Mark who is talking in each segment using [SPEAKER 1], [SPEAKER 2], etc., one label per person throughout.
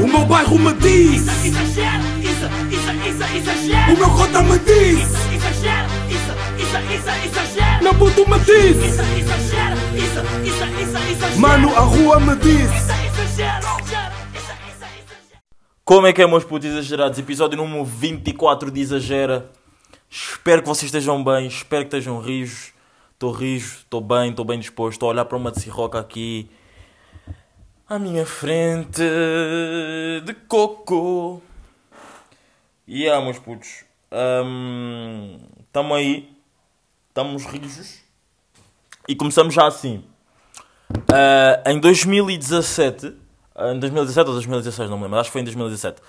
[SPEAKER 1] O meu bairro me diz
[SPEAKER 2] Isso, exagero, isso, isso, isso, exagero.
[SPEAKER 1] O meu cota me diz
[SPEAKER 2] Isso, exagero, isso, isso, isso, exagero.
[SPEAKER 1] Meu puto me diz
[SPEAKER 2] Isso, exagero, isso, isso, isso, exagero.
[SPEAKER 1] Mano, a rua me diz
[SPEAKER 2] Isso, exagero.
[SPEAKER 3] Como é que é, meus putos exagerados? Episódio número 24 de Exagera. Espero que vocês estejam bem, espero que estejam rijos. Estou rijo, estou bem, estou bem disposto. Estou a olhar para uma de Sirroca aqui à minha frente de coco. E yeah, meus putos, estamos aí, estamos rijos e começamos já assim. Ah, em 2017, ah, em 2017 ou 2016, não me lembro, acho que foi em 2017,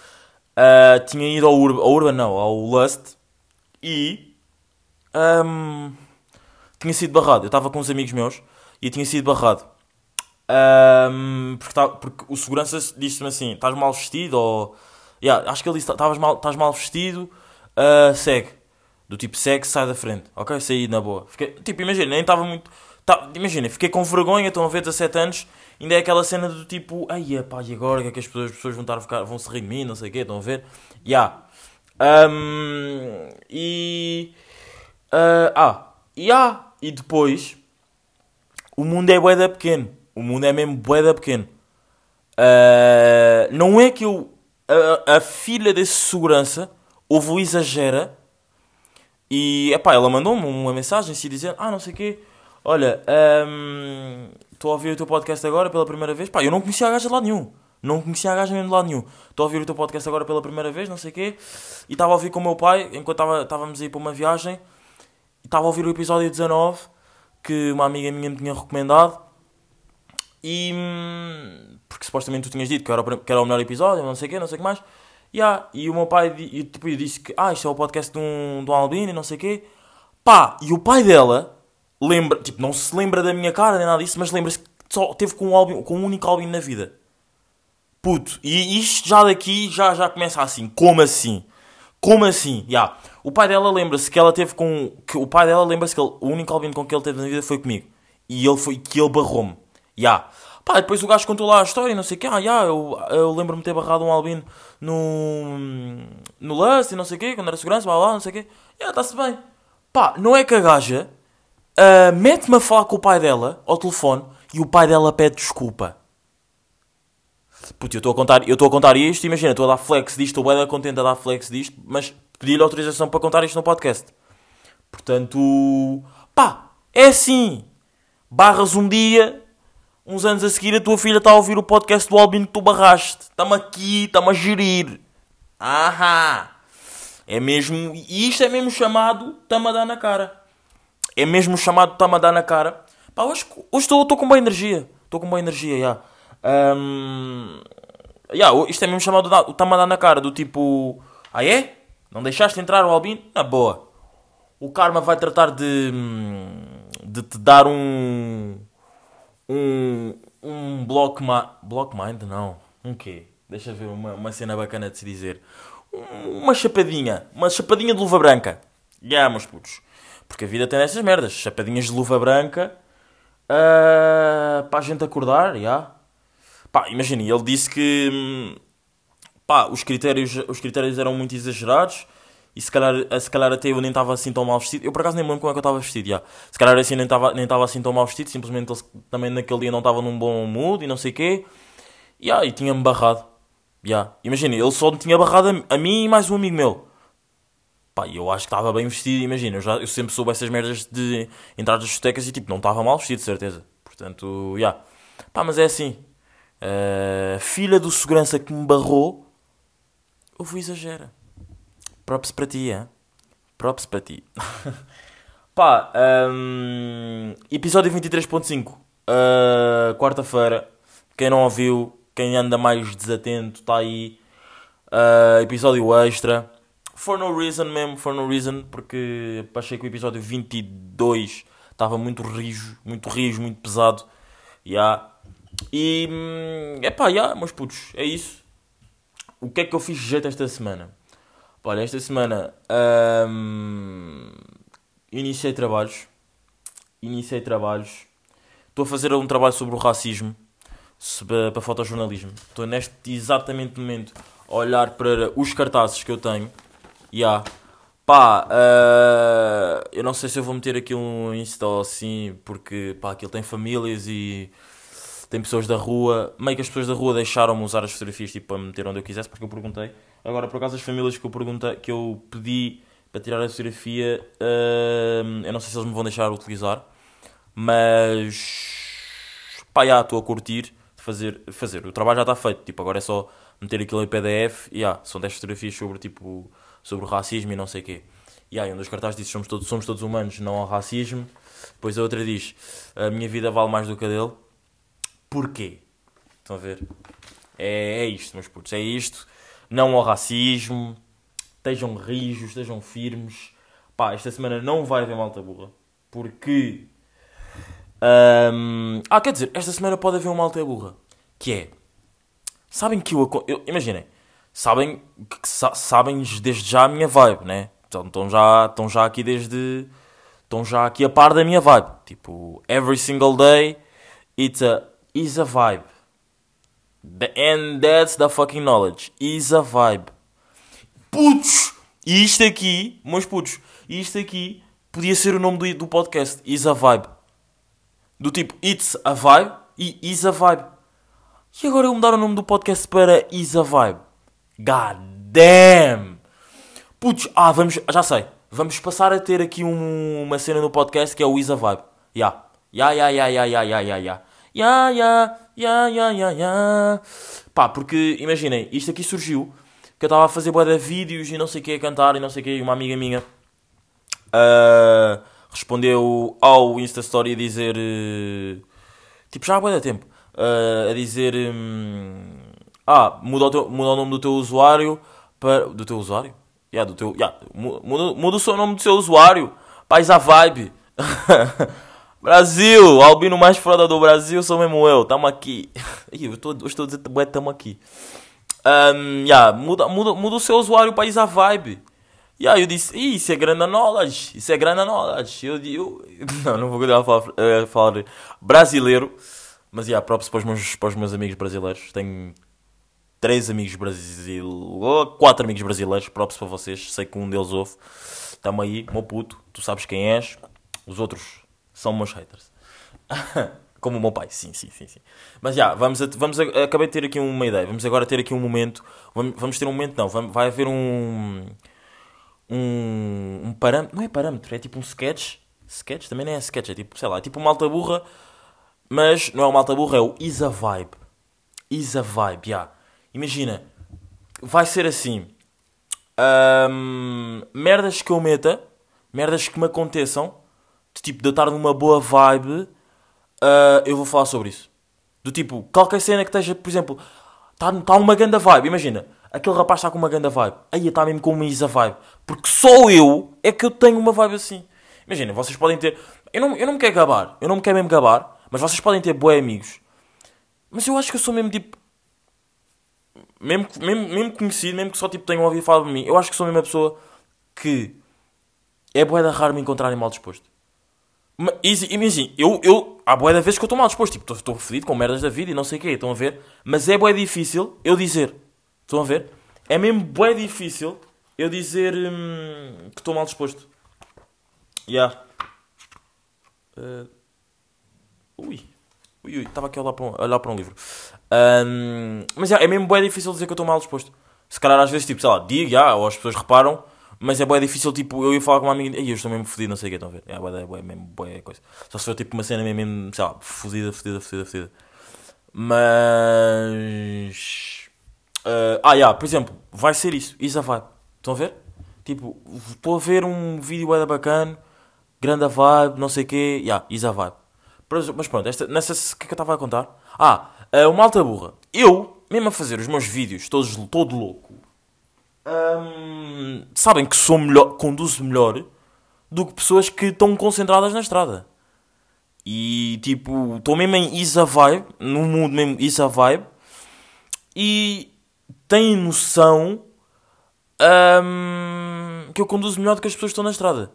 [SPEAKER 3] ah, tinha ido ao Urban, ao Urban não, ao Lust e ahm, tinha sido barrado. Eu estava com uns amigos meus e tinha sido barrado. Ahm, porque, tá- porque o segurança disse-me assim: estás mal vestido ou. Yeah, acho que ele disse: "Estavas mal, estás mal vestido, ah, segue. Do tipo, segue, sai da frente. Ok? Saí na boa. Fiquei, tipo, imagina, nem estava muito. Tá, imagina, fiquei com vergonha, estão a ver 17 anos, ainda é aquela cena do tipo, ai pá, e agora que é que as pessoas, as pessoas vão, estar ficar, vão se rir de mim, não sei o quê, estão a ver? Ya. Ahm, e. ah, ah, e ah, e depois, o mundo é bué pequeno. O mundo é mesmo bué da pequeno. Ah, não é que eu. A, a filha desse segurança houve o exagera e epá, ela mandou-me uma mensagem assim dizendo: Ah, não sei o quê, olha, estou a ouvir o teu podcast agora pela primeira vez. Pá, eu não conhecia a gaja de lado nenhum. Não conhecia a gaja mesmo de lado nenhum. Estou a ouvir o teu podcast agora pela primeira vez, não sei o quê. E estava a ouvir com o meu pai enquanto estava- estávamos a ir para uma viagem. Estava a ouvir o episódio 19 que uma amiga minha me tinha recomendado. E. hum, Porque supostamente tu tinhas dito que era, o que era o melhor episódio, não sei o quê, não sei o que mais. Yeah, e o meu pai e, tipo, eu disse que ah, isto é o podcast de um, de um albino e não sei o quê. Pá, e o pai dela lembra, tipo, não se lembra da minha cara nem nada disso, mas lembra-se que só teve com um, albino, com um único albino na vida. Puto, e isto já daqui já, já começa assim. Como assim? Como assim? Yeah. O pai dela lembra-se que ela teve com. Que o pai dela lembra-se que ele- o único albino com que ele teve na vida foi comigo. E ele foi que ele barrou-me. Yeah. Pá, depois o gajo contou lá a história não sei o que. Ah, yeah, eu, eu lembro-me ter barrado um albino no. no Lust e não sei o quê, quando era segurança, blá lá, não sei o quê. Yeah, está-se bem. Pá, não é que a gaja ah, mete-me a falar com o pai dela ao telefone e o pai dela pede desculpa. Puto, eu estou a contar, eu estou a contar isto, imagina, estou a dar flex disto, estou bem contente a dar flex disto, mas pedi-lhe autorização para contar isto no podcast. Portanto, pá, é assim. Barras um dia, uns anos a seguir, a tua filha está a ouvir o podcast do Albino que tu barraste. Está-me aqui, está-me a gerir. Ahá. É mesmo, e isto é mesmo chamado está-me a dar na cara. É mesmo chamado está-me a dar na cara. Pá, hoje estou com boa energia. Estou com boa energia, já. Ahm, yeah, isto é mesmo chamado está-me a dar na cara. Do tipo, ah é? Não deixaste entrar o Albino? Na boa. O Karma vai tratar de, de te dar um. Um. Um block, ma block mind? Não. Um quê? Deixa ver uma, uma cena bacana de se dizer. Um- Uma chapadinha. Uma chapadinha de luva branca. Já, meus putos. Porque a vida tem essas merdas. Chapadinhas de luva branca. ah, para a gente acordar, já. Pá, imagina, ele disse que. hum, pá, os critérios, os critérios eram muito exagerados e se calhar, se calhar até eu nem estava assim tão mal vestido. Eu por acaso nem me lembro como é que eu estava vestido, já. Se calhar assim nem estava nem estava assim tão mal vestido, simplesmente também naquele dia não estava num bom mood e não sei o quê. Ya, e tinha-me barrado. Ya. Imagina, ele só me tinha barrado a, a mim e mais um amigo meu. Pá, eu acho que estava bem vestido, imagina, eu, já, eu sempre soube essas merdas de entrar nas discotecas e tipo, não estava mal vestido, de certeza. Portanto, já. Pá, mas é assim. Uh, filha do segurança que me barrou, houve exagera. Props para ti, é? Props para ti. Pá, hum, episódio 23.5, uh, quarta-feira. Quem não ouviu, quem anda mais desatento, está aí. Uh, episódio extra. For no reason mesmo, for no reason, porque achei que o episódio 22 estava muito rijo, muito rijo, muito pesado. Yeah. E, hum, epá, yeah, meus putos, é isso. O que é que eu fiz de jeito esta semana? Olha, esta semana hum, iniciei trabalhos. Iniciei trabalhos. Estou a fazer um trabalho sobre o racismo. se- para, fotojornalismo. Estou neste exatamente momento a olhar para os cartazes que eu tenho. E há. Pá, eh, eu não sei se eu vou meter aqui um Insta ou assim, porque pá, aquilo tem famílias e tem pessoas da rua. Meio que as pessoas da rua deixaram-me usar as fotografias tipo, para meter onde eu quisesse, porque eu perguntei. Agora, por acaso, as famílias que eu, perguntei, que eu pedi para tirar a fotografia, eh, eu não sei se eles me vão deixar utilizar, mas pá, já estou a curtir fazer, fazer. O trabalho já está feito, tipo, agora é só meter aquilo em PDF e já, são 10 fotografias sobre tipo sobre racismo e não sei o quê. E aí, um dos cartazes diz somos todos, somos todos humanos, não ao racismo. Depois a outra diz a minha vida vale mais do que a dele. Porquê? Estão a ver? É, é isto, meus putos, é isto. Não ao racismo. Estejam rijos, estejam firmes. Pá, esta semana não vai haver malta burra. Porque. Ahm, ah, quer dizer, esta semana pode haver uma malta burra. Que é. Sabem que eu, eu imaginem, sabem sa- sabem desde já a minha vibe, né? Então, estão já, estão já aqui desde estão já aqui a par da minha vibe. Tipo, every single day it's a a vibe. The, and that's the fucking knowledge. Is a vibe. Putos! E isto aqui, meus putos, isto aqui podia ser o nome do, do podcast. Is a vibe. Do tipo, it's a vibe e is a vibe. E agora eu mudar o nome do podcast para Is a Vibe. God damn! Putz, ah, vamos, já sei. Vamos passar a ter aqui um- uma cena no podcast que é o Is a Vibe. Ya. Ya, ya, ya, ya, ya, ya, ya, ya. Ya, ya, ya, ya, ya, ya. Pá, porque, imaginem, isto aqui surgiu que eu estava a fazer de vídeos e não sei o que a cantar e não sei o que e uma amiga minha ah, respondeu ao Insta Story a dizer eh, tipo já há de tempo ah, a dizer hum, ah muda o, teu- muda o nome do teu usuário para do teu usuário? Yeah, do teu yeah, mu- muda, muda o seu nome do seu usuário. Paz a vibe Brasil, albino mais foda do Brasil sou mesmo eu, tamo aqui. Ih, eu estou a dizer, bué, tamo aqui. Um, yeah, muda, muda, muda o seu usuário para a vibe. E aí eu disse, isso é grande knowledge, isso é grande knowledge. Eu, eu, não, não vou continuar falar, falar brasileiro, mas yeah, props para os, meus, para os meus amigos brasileiros. Tenho três amigos brasileiros, quatro amigos brasileiros, props para vocês, sei que um deles ouve. Tamo aí, meu puto, tu sabes quem és, os outros são meus haters. Como o meu pai, sim, sim, sim, sim. Mas já, vamos, a- vamos a- acabei de ter aqui uma ideia. Vamos agora ter aqui um momento. Vamos, vamos ter um momento, não. Vamos, vai haver um. Um, um parâmetro. Não é parâmetro, é tipo um sketch. Sketch também não é sketch, é tipo, sei lá, é tipo uma alta burra. Mas não é uma alta burra, é o Is a Vibe. Is a Vibe, já. Imagina, vai ser assim. Ahm, merdas que eu meta, merdas que me aconteçam, de tipo de eu estar numa boa vibe, ah, eu vou falar sobre isso. Do tipo, qualquer cena que esteja, por exemplo, está tá uma ganda vibe, imagina, aquele rapaz está com uma ganda vibe, aí está mesmo com uma isa vibe, porque só eu é que eu tenho uma vibe assim. Imagina, vocês podem ter, eu não, eu não me quero gabar, eu não me quero mesmo gabar, mas vocês podem ter bué amigos, mas eu acho que eu sou mesmo tipo, mesmo, mesmo, mesmo conhecido, mesmo que só tipo tenham ouvido falar de mim, eu acho que sou mesmo a pessoa que é bué da raro me encontrarem mal disposto. Ma- assim, imagina, eu, eu, há bué da vezes que eu estou mal disposto, tipo, estou fedido com merdas da vida e não sei o quê, estão a ver? Mas é bué difícil eu dizer, estão a ver? É mesmo bué difícil eu dizer hum, que estou mal disposto. Yeah. Eh, ui. Ui, ui, estava aqui a olhar para um, olhar para um livro. Ahm, mas yeah, é mesmo bué difícil dizer que eu estou mal disposto. Se calhar às vezes, tipo, sei lá, digo, yeah, ou as pessoas reparam, mas é bué difícil, tipo, eu ia falar com uma amiga e eu estou mesmo fodido, não sei o que, estão a ver? É bué, bué, mesmo bué coisa. Só se for tipo uma cena mesmo, sei lá, fodida, fodida, fodida, fodida. Mas. ah, ah, yeah, por exemplo, vai ser isso, isso a vibe. Estão a ver? Tipo, estou a ver um vídeo bué bacana, grande a vibe, não sei o quê, yeah, isso a vibe. Mas pronto, esta, nessa, o que é que eu estava a contar? Ah, ah, uma alta burra. Eu, mesmo a fazer os meus vídeos, todos, todo louco, sabem que sou melhor, conduzo melhor do que pessoas que estão concentradas na estrada. E tipo, estou mesmo em Isa Vibe, no mundo mesmo Isa Vibe, e têm noção que eu conduzo melhor do que as pessoas que estão na estrada.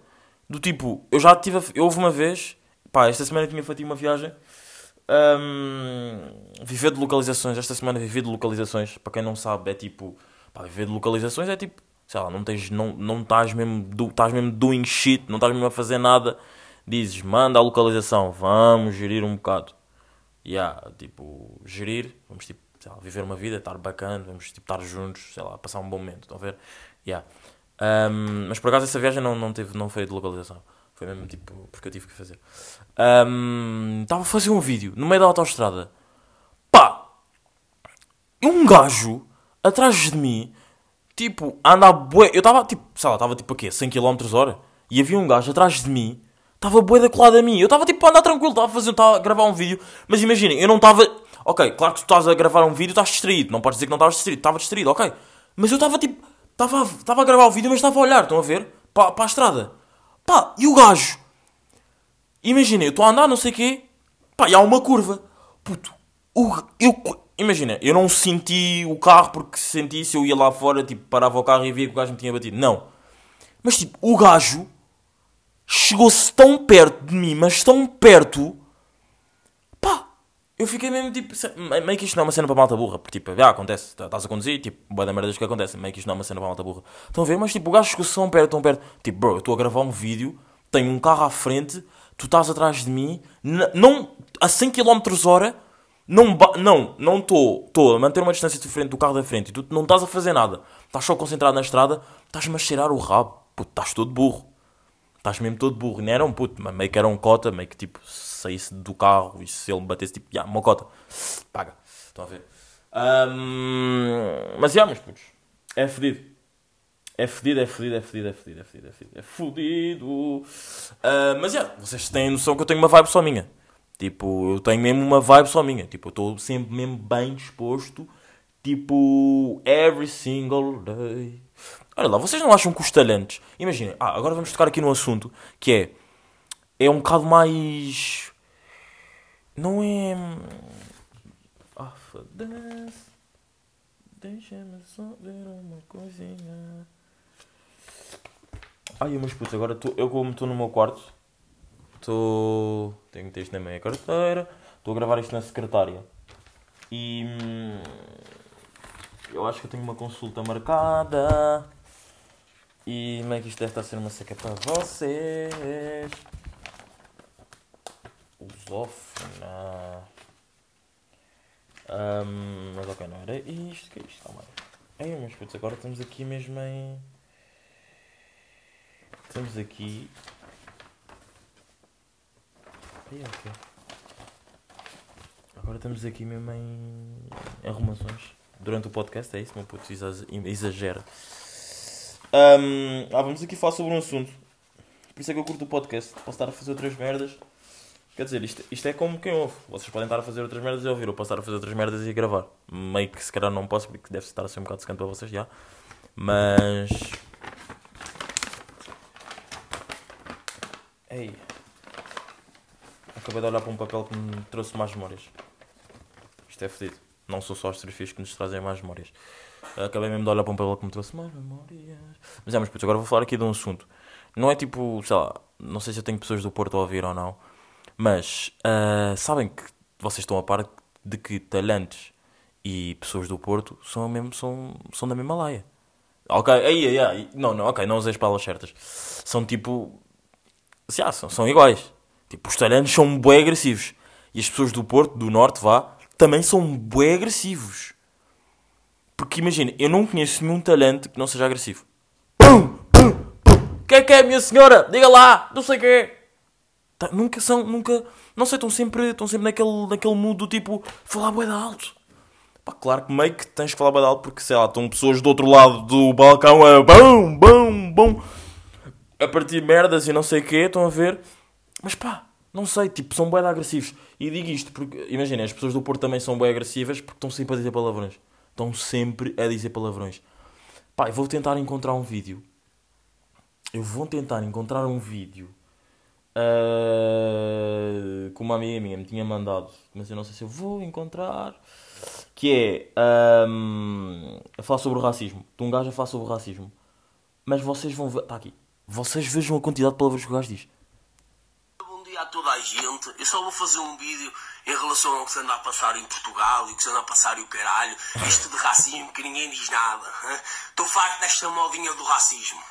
[SPEAKER 3] Do tipo, eu já tive. Eu houve uma vez, pá, esta semana tinha feito uma viagem Hum, viver de localizações. Esta semana viver de localizações. Para quem não sabe, é tipo. Pá, viver de localizações é tipo. Sei lá, não tens. Não, não estás mesmo. Estás mesmo doing shit. Não estás mesmo a fazer nada. Dizes, manda a localização. Vamos gerir um bocado. Yeah, tipo, gerir. Vamos tipo. Sei lá, viver uma vida, estar bacana, vamos tipo, estar juntos, sei lá, passar um bom momento, estão a ver? Yeah. Um, mas por acaso essa viagem não, não, teve, não foi de localização. Foi mesmo tipo porque eu tive que fazer. Um, Estava a fazer um vídeo no meio da autostrada. Pá! E um gajo atrás de mim, tipo, anda a bué. Eu estava tipo, sei lá, estava tipo a quê? 100 km hora? E havia um gajo atrás de mim, estava bué da colada a mim. Eu estava tipo a andar tranquilo, estava a fazer, estava a gravar um vídeo. Mas imaginem, eu não estava. Ok, claro que tu estás a gravar um vídeo, estás distraído. Não podes dizer que não estavas distraído, estava distraído, ok. Mas eu estava tipo. Estava estava a gravar o vídeo, mas estava a olhar, estão a ver? Para, para a estrada. Pá, e o gajo? Imagina, eu estou a andar, não sei o quê. Pá, e há uma curva. Puto, o, eu. Imagina, eu não senti o carro porque se sentisse eu ia lá fora, tipo, parava o carro e via que o gajo me tinha batido. Não. Mas tipo, o gajo chegou-se tão perto de mim, mas tão perto. Pá, eu fiquei mesmo tipo. Meio que isto não é uma cena para malta burra. Porque tipo, já acontece, tá- estás a conduzir, tipo, boa da merdas que acontece. Meio que isto não é uma cena para malta burra. Estão a ver? Mas tipo, o gajo chegou-se tão perto, tão perto. Tipo, bro, eu estou a gravar um vídeo, tenho um carro à frente, tu estás atrás de mim, não. a 100 km hora. Não não não estou a manter uma distância diferente do carro da frente e tu não estás a fazer nada. Estás só concentrado na estrada, estás-me a cheirar o rabo. Puto, estás todo burro. Estás mesmo todo burro. Não era um puto, mas meio que era um cota, meio que tipo, saísse do carro e se ele me batesse, tipo, já, uma cota. Paga. Estão a ver? Ahm, mas já, meus putos. É fedido. É fedido, é fedido, é fedido, é fedido, é fedido, é fedido. É fodido. Ah, mas já, vocês têm noção que eu tenho uma vibe só minha. Tipo, eu tenho mesmo uma vibe só minha. Tipo, eu estou sempre mesmo bem disposto. Tipo, every single day. Olha lá, vocês não acham que os talentos. Imaginem, ah, agora vamos tocar aqui num assunto que é. É um bocado mais. Não é. Ah, foda-se. Deixa-me só ver uma coisinha. Ai, meus putos, agora tô, eu como estou no meu quarto. Estou. Tenho isto na minha carteira. Estou a gravar isto na secretária. E. hum, Eu acho que eu tenho uma consulta marcada. E como é que isto deve estar a ser uma seca para vocês? Lusófona. Ahm, mas ok, não era isto. Que é isto? Calma aí. Ei, meus putos, agora estamos aqui mesmo em. Estamos aqui. Ei, ok. Agora estamos aqui mesmo em arrumações. Durante o podcast, é isso, meu puto, exa- exagera. Ahm, ah, vamos aqui falar sobre um assunto. Por isso é que eu curto o podcast. Posso estar a fazer outras merdas. Quer dizer, isto, isto é como quem ouve. Vocês podem estar a fazer outras merdas e ouvir. Eu posso estar a fazer outras merdas e gravar. Meio que se calhar não posso, porque deve estar a ser um bocado secante para vocês já. Mas. Ei. Acabei de olhar para um papel que me trouxe mais memórias. Isto é fedido. Não são só as fotografias que nos trazem mais memórias. Acabei mesmo de olhar para um papel que me trouxe mais memórias. Mas é, mas putos, agora vou falar aqui de um assunto. Não é tipo, sei lá, não sei se eu tenho pessoas do Porto a ouvir ou não. Mas ah, sabem que vocês estão a par de que talentos e pessoas do Porto são, mesmo, são, são da mesma laia. Ok, aí, aí, aí. Não, não, ok, não usei as palavras certas. São tipo. Já, são, são iguais. Tipo, os talentos são bué agressivos. E as pessoas do Porto, do Norte, vá, também são bué agressivos. Porque imagina, eu não conheço nenhum talento que não seja agressivo. Pum! Pum! Pum! Que é que é, minha senhora? Diga lá! Não sei o quê! Tá, nunca são, nunca. Não sei, estão sempre, estão sempre naquele, naquele mood do tipo, falar bué de alto. Pá, claro que meio que tens que falar bué de alto porque, sei lá, estão pessoas do outro lado do balcão a bum, bum, bum, a partir merdas e não sei o quê, estão a ver? Mas pá, não sei, tipo, são de agressivos. E digo isto porque, imaginem, as pessoas do Porto também são bué agressivas porque estão sempre a dizer palavrões. Estão sempre a dizer palavrões. Pá, eu vou tentar encontrar um vídeo. Eu vou tentar encontrar um vídeo ah, que uma amiga minha me tinha mandado, mas eu não sei se eu vou encontrar. Que é ahm, a falar sobre o racismo. De um gajo a falar sobre o racismo. Mas vocês vão ver. Está aqui. Vocês vejam a quantidade de palavras que o gajo diz.
[SPEAKER 4] A toda a gente. Eu só vou fazer um vídeo em relação ao que se anda a passar em Portugal e o que se anda a passar e o caralho. Isto de racismo que ninguém diz nada. Estou farto desta modinha do racismo.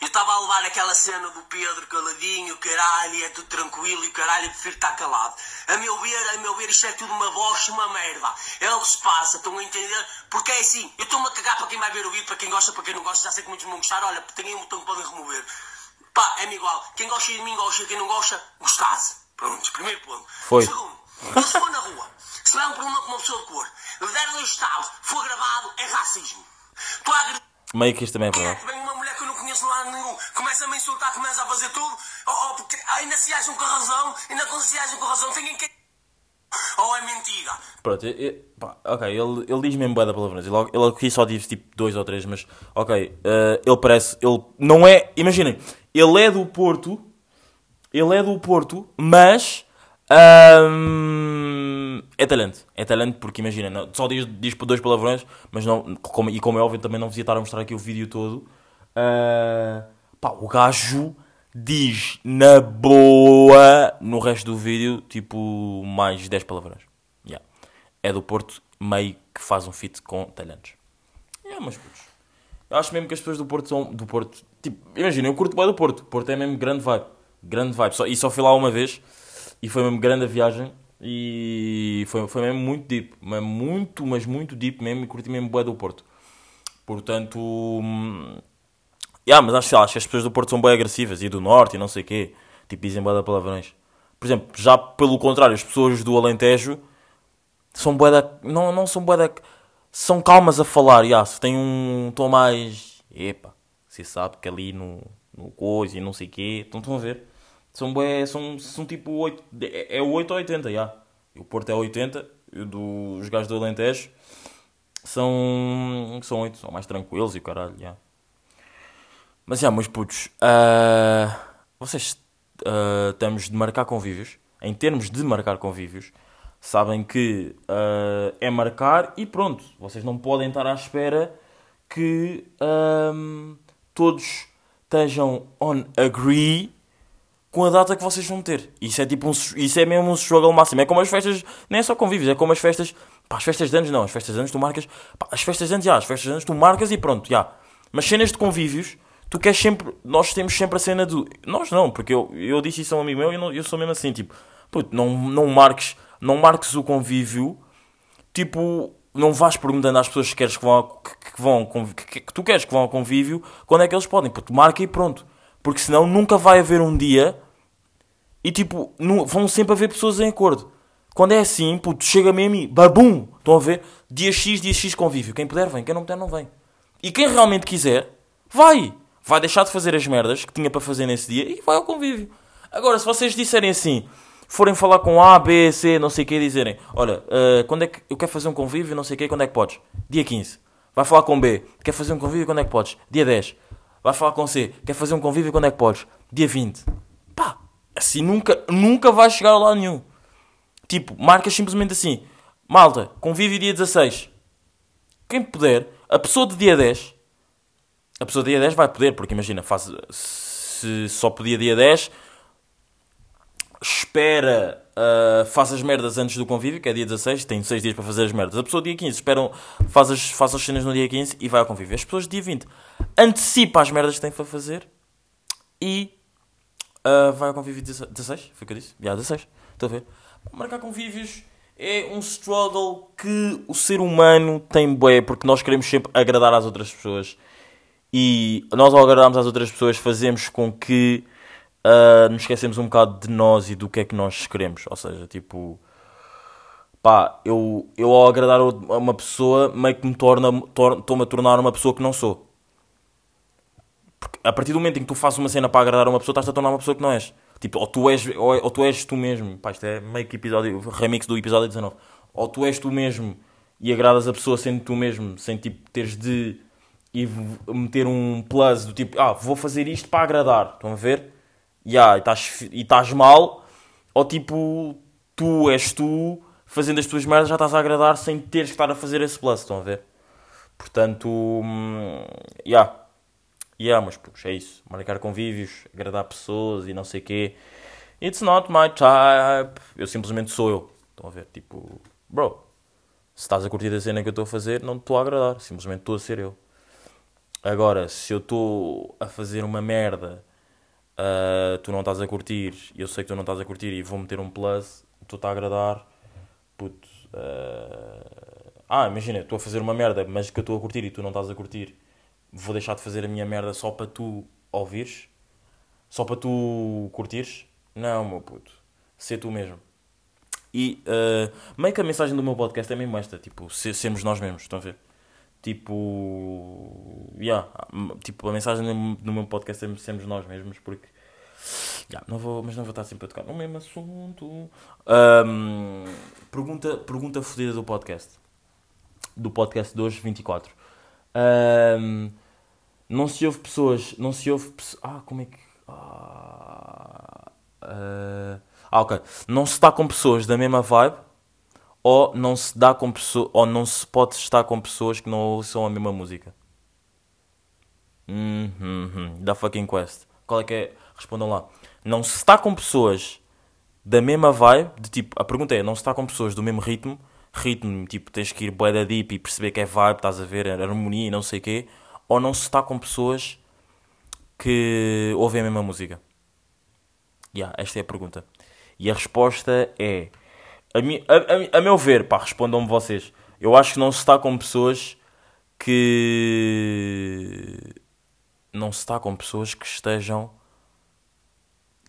[SPEAKER 4] Eu estava a levar aquela cena do Pedro caladinho, caralho, é tudo tranquilo e caralho, prefiro estar calado. A meu ver, a meu ver, isto é tudo uma bosta, uma merda. É o que se passa, estão a entender? Porque é assim, eu estou-me a cagar para quem vai ver o vídeo, para quem gosta, para quem não gosta, já sei que muitos vão gostar. Olha, tem um botão que podem remover. Pá, é-me igual. Quem gosta de mim gosta, quem não gosta, gostasse. Pronto, primeiro ponto.
[SPEAKER 3] Foi.
[SPEAKER 4] Segundo, se for na rua, se tiver um problema com uma pessoa de cor, lhe der dois estalos, for gravado, é racismo. Estou a agredir.
[SPEAKER 3] Meio que isto também é
[SPEAKER 4] É,
[SPEAKER 3] verdade.
[SPEAKER 4] vem uma mulher que eu não conheço lá nenhum, começa a me insultar, começa a fazer tudo, oh, oh, porque ainda se acham com razão, ainda quando se acham com razão, têm que. Ou é mentira?
[SPEAKER 3] Pronto, eu- eu- pá, ok, ele, ele diz mesmo bué da palavrões. Ele, ele aqui só diz tipo dois ou três, mas ok, eh, ele parece. Ele não é. Imaginem, ele é do Porto. Ele é do Porto, mas. é talento. É talento porque imagina, não- só diz, diz dois palavrões, mas não. Como, e como é óbvio, também não vos ia estar a mostrar aqui o vídeo todo. Ah, pá, o gajo diz na boa no resto do vídeo, tipo, mais 10 palavrões. Yeah. É do Porto, meio que faz um fit com talentos. É, mas putos. Eu acho mesmo que as pessoas do Porto são. Do Porto. Tipo, imagina, eu curto bem do Porto. Porto é mesmo grande vibe. Grande vibe. Só, e só fui lá uma vez. E foi mesmo grande a viagem. E foi, foi mesmo muito deep. Mas muito, mas muito deep mesmo. E curti mesmo bué do Porto. Portanto. hum, Yeah, mas acho, acho que as pessoas do Porto são bem agressivas. E do Norte e não sei o quê. Tipo, dizem bué da palavrões. Por exemplo, já pelo contrário, as pessoas do Alentejo são bué da... Não, não são bué da... São calmas a falar, já. Se tem um tom mais... Epa, você sabe que ali no, no coisa e não sei o quê. Então estão a ver? São bué... São, são tipo 8... É, é 8 ou 80, já. E o Porto é 80. E o do, os gajos do Alentejo são... São 8. São mais tranquilos e o caralho, já. Mas já, meus putos, ah, vocês ah, estamos de marcar convívios, em termos de marcar convívios, sabem que ah, é marcar e pronto, vocês não podem estar à espera que ahm, todos estejam on agree com a data que vocês vão ter. Isso é tipo um, isso é mesmo um struggle máximo. É como as festas, nem é só convívios, é como as festas, pá, as festas de anos não, as festas de anos tu marcas, pá, as festas de anos já, as festas de anos tu marcas e pronto, já. Mas cenas de convívios, tu queres sempre, nós temos sempre a cena do, nós não, porque eu, eu disse isso a um amigo meu e eu, não- eu sou mesmo assim, tipo, puto, não, não marques, não marques o convívio, tipo, não vais perguntando às pessoas que queres que vão, que, que vão que, que tu queres que vão ao convívio, quando é que eles podem, puto, marca e pronto. Porque senão nunca vai haver um dia e tipo, nu- vão sempre haver pessoas em acordo. Quando é assim, puto, chega-me mim, babum, estão a ver? Dia X, dia X convívio. Quem puder vem, quem não puder não vem. E quem realmente quiser, vai. Vai deixar de fazer as merdas que tinha para fazer nesse dia e vai ao convívio. Agora, se vocês disserem assim, forem falar com A, B, C, não sei o que, dizerem, olha, eh, quando é que eu quero fazer um convívio, não sei o que, quando é que podes? Dia 15. Vai falar com B, quer fazer um convívio, quando é que podes? Dia 10. Vai falar com C, quer fazer um convívio, quando é que podes? Dia 20. Pá, assim nunca, nunca vai chegar a lado nenhum. Tipo, marcas simplesmente assim, malta, convívio dia 16. Quem puder, a pessoa de dia 10, a pessoa de dia 10 vai poder, porque imagina, faz, se só podia dia 10, espera, ah, faz as merdas antes do convívio, que é dia 16, tem 6 dias para fazer as merdas. A pessoa dia 15 espera, faz as, faz as cenas no dia 15 e vai ao convívio. As pessoas dia 20 antecipa as merdas que tem para fazer e ah, vai ao convívio 16, foi o que eu disse? Já, 16, estou a ver. Marcar convívios é um struggle que o ser humano tem bué, porque nós queremos sempre agradar às outras pessoas. E nós, ao agradarmos às outras pessoas, fazemos com que ah, nos esquecemos um bocado de nós e do que é que nós queremos. Ou seja, tipo, pá, eu, eu ao agradar a uma pessoa, meio que me torna, tor- estou-me a tornar uma pessoa que não sou. Porque a partir do momento em que tu fazes uma cena para agradar uma pessoa, estás-te a tornar uma pessoa que não és. Tipo, ou tu és, ou, ou tu és tu mesmo. Pá, isto é meio que episódio, remix do episódio 19. Ou tu és tu mesmo e agradas a pessoa sendo tu mesmo, sem tipo teres de meter um plus do tipo, ah, vou fazer isto para agradar. Estão a ver? Yeah, e estás estás mal. Ou tipo, tu és tu, fazendo as tuas merdas, já estás a agradar sem teres que estar a fazer esse plus. Estão a ver? Portanto, hum, yeah. Mas é isso. Marcar convívios, agradar pessoas e não sei o quê. It's not my type. Eu simplesmente sou eu. Estão a ver? Tipo, bro, se estás a curtir a cena que eu estou a fazer, não te estou a agradar. Simplesmente estou a ser eu. Agora, se eu estou a fazer uma merda, ah, tu não estás a curtir, eu sei que tu não estás a curtir e vou meter um plus, tu está a agradar, puto. ah, ah, imagina, estou a fazer uma merda, mas que eu estou a curtir e tu não estás a curtir, vou deixar de fazer a minha merda só para tu ouvires? Só para tu curtires? Não, meu puto. Ser tu mesmo. E uh, meio que a mensagem do meu podcast é mesmo esta, tipo, se, sermos nós mesmos, estão a ver? Tipo, yeah, tipo, a mensagem do meu podcast é sermos nós mesmos, porque, yeah, não vou, mas não vou estar sempre a tocar no mesmo assunto. Um, pergunta, pergunta fodida do podcast, do podcast de hoje, 24. Um, não se ouve pessoas, não se ouve, ah, como é que, ah, ah, ah, ok, não se está com pessoas da mesma vibe, ou não se dá com pessoas, ou não se pode estar com pessoas que não ouçam a mesma música. Hum, hum, hum. Da fucking quest. Qual é que é? Respondam lá. Não se está com pessoas da mesma vibe, de tipo, a pergunta é, não se está com pessoas do mesmo ritmo, ritmo, tipo, tens que ir bué da deep e perceber que é vibe, estás a ver, harmonia e não sei o quê, ou não se está com pessoas que ouvem a mesma música? Yeah, esta é a pergunta. E a resposta é, a, mi, a, a, a meu ver, pá, respondam-me vocês, eu acho que não se está com pessoas que... Não se está com pessoas que estejam...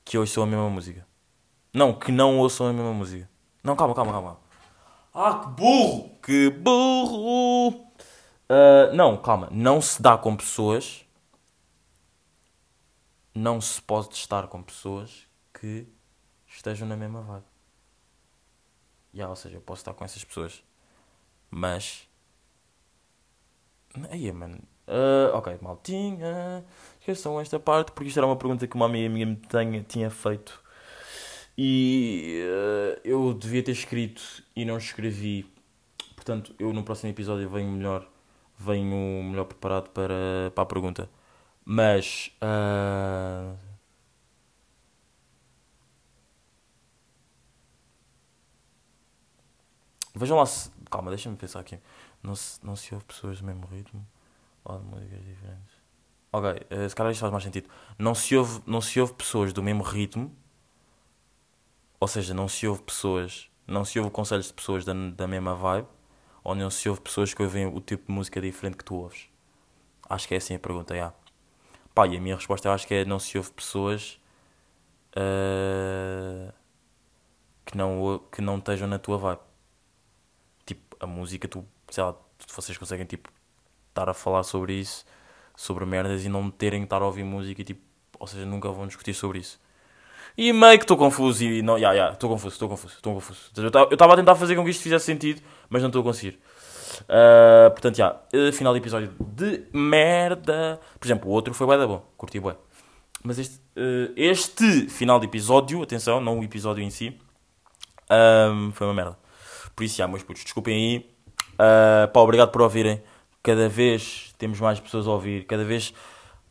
[SPEAKER 3] Que ouçam a mesma música. Não, que não ouçam a mesma música. Não, calma, calma, calma. Ah, que burro! Que burro! Ah, não, calma. Não se dá com pessoas. Não se pode estar com pessoas que estejam na mesma vibe. Yeah, ou seja, eu posso estar com essas pessoas. Mas. Aí, mano. Ah, ok, maltinha. Esqueçam esta parte porque isto era uma pergunta que uma amiga minha me tenha, tinha feito. E eh, eu devia ter escrito e não escrevi. Portanto, eu no próximo episódio venho melhor, venho melhor preparado para, para a pergunta. Mas ah, vejam lá se. Calma, deixa-me pensar aqui. Não se, não se ouve pessoas do mesmo ritmo ou de músicas diferentes. Ok, eh, se calhar isto faz mais sentido. Não se ouve, não se ouve pessoas do mesmo ritmo ou seja, não se ouve pessoas, não se ouve conselhos de pessoas da, da mesma vibe, ou não se ouve pessoas que ouvem o tipo de música diferente que tu ouves? Acho que é assim a pergunta, já. Pá, e a minha resposta eu acho que é não se ouve pessoas ah, que, não, que não estejam na tua vibe. Tipo, a música, tu, sei lá, vocês conseguem, tipo, estar a falar sobre isso, sobre merdas e não terem que estar a ouvir música e, tipo, ou seja, nunca vão discutir sobre isso. E meio que estou confuso e não, ya, ya, estou confuso, estou confuso, estou confuso. Eu estava a tentar fazer com que isto fizesse sentido, mas não estou a conseguir. Ah, portanto, já, eh, final de episódio de merda. Por exemplo, o outro foi bué da bom, curti bué. Mas este, eh, este final de episódio, atenção, não o episódio em si, ahm, foi uma merda. Por isso, já, meus putos, desculpem aí. Ah, pá, obrigado por ouvirem. Cada vez temos mais pessoas a ouvir, cada vez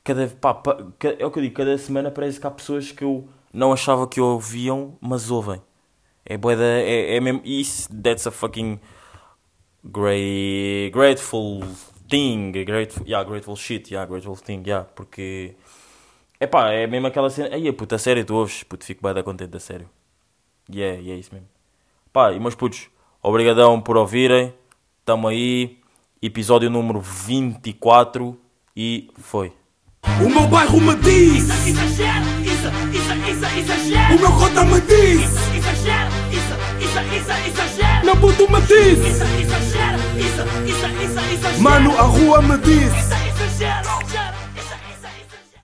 [SPEAKER 3] cada, pá, pá, é o que eu digo, cada semana parece que há pessoas que eu não achava que ouviam, mas ouvem. É bué da, é, é mesmo, isso, that's a fucking great, grateful thing, grateful, yeah, grateful shit, yeah, grateful thing, yeah, porque, é pá, é mesmo aquela cena, aí puta, a sério, tu ouves, puto, fico bué da contente, da sério. E é, e é isso mesmo. Pá, e meus putos, obrigadão por ouvirem, tamo aí, episódio número 24 e foi.
[SPEAKER 1] O meu bairro me diz,
[SPEAKER 2] Exagero, isso, isso, isso, exagero.
[SPEAKER 1] o meu cota me diz,
[SPEAKER 2] isso, exagero.
[SPEAKER 1] meu puto me diz,
[SPEAKER 2] Isso, exagero, isso, isso, isso, exagero.
[SPEAKER 1] mano, a rua me diz.